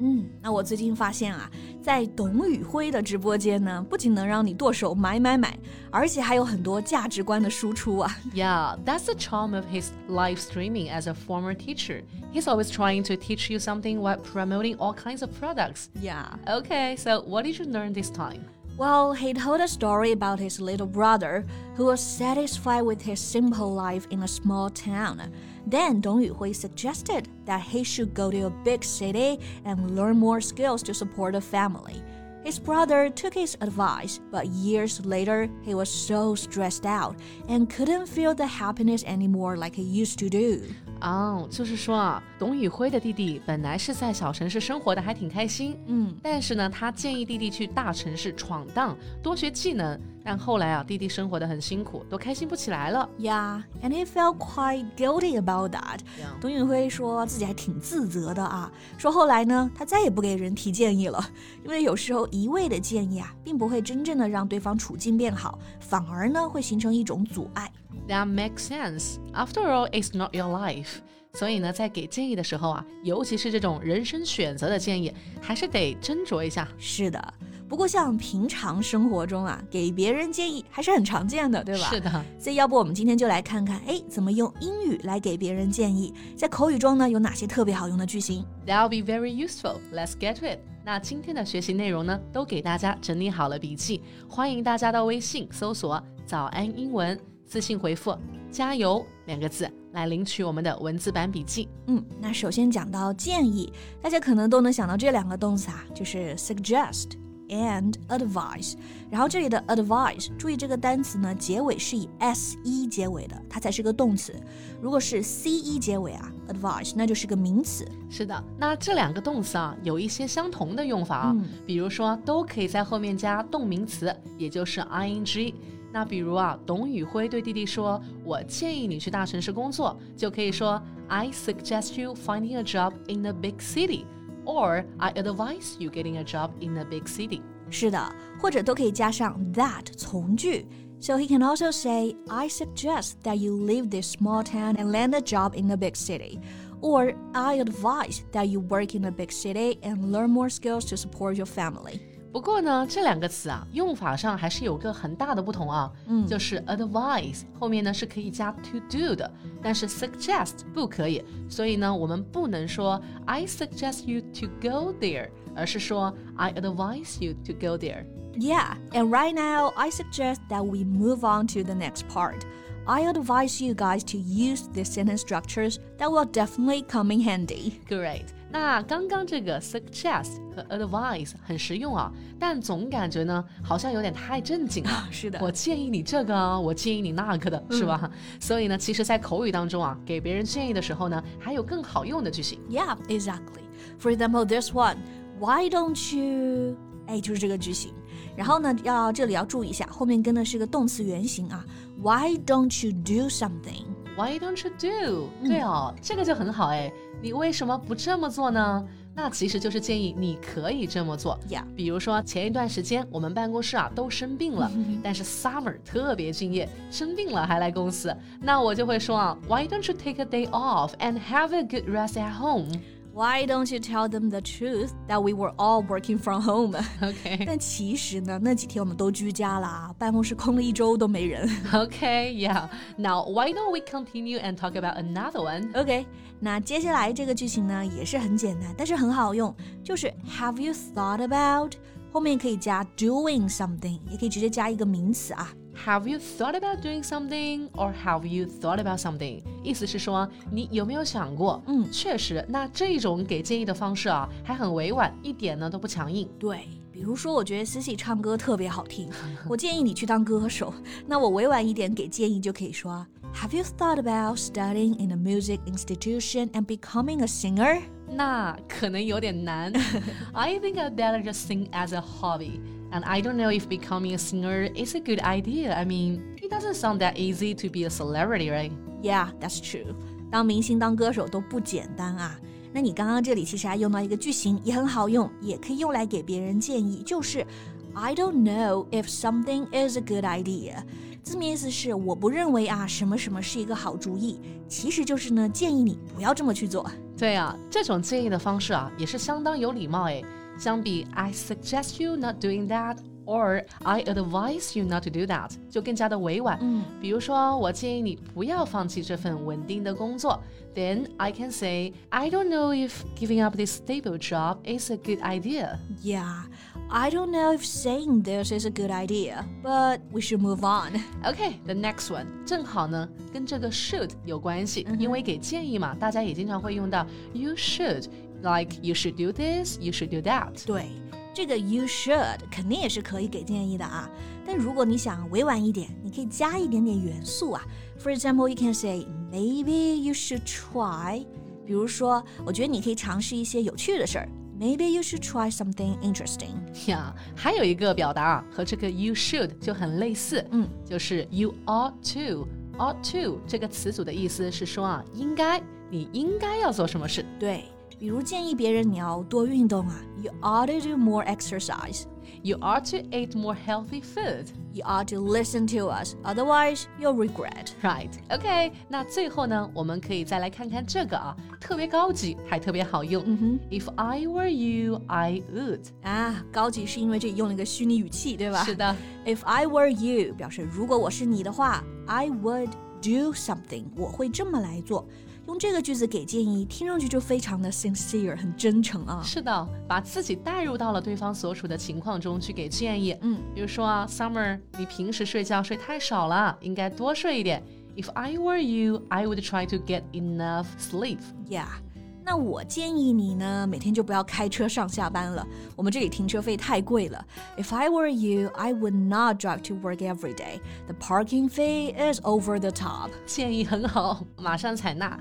嗯，那我最近发现啊，在董宇辉的直播间呢，不仅能让你剁手买买买，而且还有很多价值观的输出啊。Yeah, that's the charm of his live streaming as a former teacher. He's always trying to teach you something while promoting all kinds of products. Yeah. Okay, so what did you learn this time? Well, he told a story about his little brother who was satisfied with his simple life in a small town. Then Dong Yuhui suggested that he should go to a big city and learn more skills to support a family. His brother took his advice, but years later, he was so stressed out and couldn't feel the happiness anymore like he used to do. 哦，就是说啊，董宇辉的弟弟本来是在小城市生活的还挺开心，嗯，但是呢，他建议弟弟去大城市闯荡，多学技能。但后来啊，弟弟生活的很辛苦，都开心不起来了。Yeah, and he felt quite guilty about that. 董宇辉说自己还挺自责的啊，说后来呢，他再也不给人提建议了，因为有时候一味的建议啊，并不会真正的让对方处境变好，反而呢会形成一种阻碍。That makes sense. After all, it's not your life. 所以呢，在给建议的时候啊，尤其是这种人生选择的建议，还是得斟酌一下。是的，不过像平常生活中啊，给别人建议还是很常见的，对吧？是的。所以要不我们今天就来看看，哎，怎么用英语来给别人建议？在口语中呢，有哪些特别好用的句型？That'll be very useful. Let's get to it. 那今天的学习内容呢，都给大家整理好了笔记，欢迎大家到微信搜索“早安英文”。私信回复“加油”两个字来领取我们的文字版笔记。嗯，那首先讲到建议，大家可能都能想到这两个动词啊，就是 suggest and advise。然后这里的 advise，注意这个单词呢，结尾是以 s e 结尾的，它才是个动词。如果是 c e 结尾啊，advise 那就是个名词。是的，那这两个动词啊，有一些相同的用法啊，比如说都可以在后面加动名词，也就是 i n g。那比如啊，董宇辉对弟弟说：“我建议你去大城市工作。”就可以说 I suggest you finding a job in a big city, or I advise you getting a job in a big city。是的，或者都可以加上 that 从句。So he can also say, I suggest that you leave this small town and land a job in a big city. Or I advise that you work in a big city and learn more skills to support your family. 不过呢，这两个词啊，用法上还是有个很大的不同啊。嗯，就是 advise 后面呢是可以加 to do 的，但是 suggest 不可以。所以呢，我们不能说 I suggest you to go there，而是说 I advise you to go there。Yeah, and right now I suggest that we move on to the next part. I advise you guys to use these sentence structures that will definitely come in handy. Great. 那刚刚这个 suggest 和 advice 很实用啊，但总感觉呢好像有点太正经了。是的，我建议你这个，我建议你那个的，是吧？所以呢，其实，在口语当中啊，给别人建议的时候呢，还有更好用的句型。Yeah, exactly. For example, this one, why don't you？哎，就是这个句型。然后呢，要这里要注意一下，后面跟的是个动词原形啊。Why don't you do something? Why don't you do？对哦，这个就很好哎。你为什么不这么做呢？那其实就是建议你可以这么做。比如说前一段时间我们办公室啊都生病了，但是 Summer 特别敬业，生病了还来公司。那我就会说啊，Why don't you take a day off and have a good rest at home？Why don't you tell them the truth that we were all working from home? Okay. 但其实呢，那几天我们都居家啦，办公室空了一周都没人。Okay, yeah. Now why don't we continue and talk about another one? Okay. 那接下来这个句型呢也是很简单，但是很好用，就是 Have you thought about？后面可以加 doing something，也可以直接加一个名词啊。 Have you thought about doing something, or have you thought about something？意思是说你有没有想过？嗯，确实，那这种给建议的方式啊，还很委婉，一点呢都不强硬。对。 比如说，我觉得 Cici 唱歌特别好听，我建议你去当歌手。那我委婉一点给建议就可以说：Have you thought about studying in a music institution and becoming a singer？那可能有点难。I think I'd better just sing as a hobby. And I don't know if becoming a singer is a good idea. I mean, it doesn't sound that easy to be a celebrity, right? Yeah, that's true. 当明星、当歌手都不简单啊。那你刚刚这里其实还用到一个句型，也很好用，也可以用来给别人建议，就是 I don't know if something is a good idea。字面意思是我不认为啊什么什么是一个好主意，其实就是呢建议你不要这么去做。对啊，这种建议的方式啊也是相当有礼貌诶。 相比 I suggest you not doing that。or I advise you not to do that，就更加的委婉。嗯，比如说我建议你不要放弃这份稳定的工作。Then I can say I don't know if giving up this stable job is a good idea. Yeah. I don't know if saying this is a good idea, but we should move on. Okay, the next one 正好呢跟这个 should 有关系，因为给建议嘛，大家也经常会用到 you should, like you should do this, you should do that. 对。这个 you should 肯定也是可以给建议的啊，但如果你想委婉一点，你可以加一点点元素啊。For example, you can say maybe you should try。比如说，我觉得你可以尝试一些有趣的事儿。Maybe you should try something interesting。呀，还有一个表达啊，和这个 you should 就很类似，嗯，就是 you ought to。ought to 这个词组的意思是说啊，应该，你应该要做什么事。对。 比如建议别人你要多运动啊，You ought to do more exercise. You ought to eat more healthy food. You ought to listen to us, otherwise you'll regret. Right? OK. 那最后呢，我们可以再来看看这个啊，特别高级，还特别好用。嗯哼，If I were you, I would. 啊，高级是因为这里用了一个虚拟语气，对吧？是的。If I were you，表示如果我是你的话，I would do something，我会这么来做。 用这个句子给建议，听上去就非常的 sincere，很真诚啊。是的，把自己带入到了对方所处的情况中去给建议。嗯，比如说啊，Summer，你平时睡觉睡太少了，应该多睡一点。If I were you, I would try to get enough sleep. Yeah. 那我建议你呢，每天就不要开车上下班了。我们这里停车费太贵了。If I were you, I would not drive to work every day. The parking fee is over the top. 建议很好，马上采纳。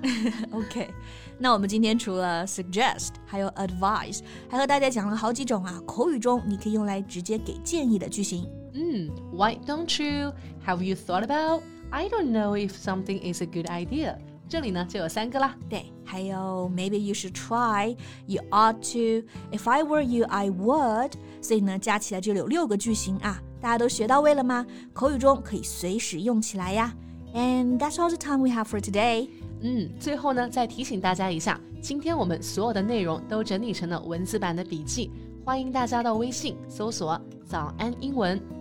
OK，那我们今天除了 suggest，还有 advise，还和大家讲了好几种啊，口语中你可以用来直接给建议的句型。嗯，Why don't you? Have you thought about? I don't know if something is a good idea. 这里呢就有三个啦。对，还有 Maybe you should try, you ought to, if I were you, I would。所以呢，加起来这里有六个句型啊。大家都学到位了吗？口语中可以随时用起来呀。And that's all the time we have for today。嗯，最后呢，再提醒大家一下，今天我们所有的内容都整理成了文字版的笔记，欢迎大家到微信搜索“早安英文”。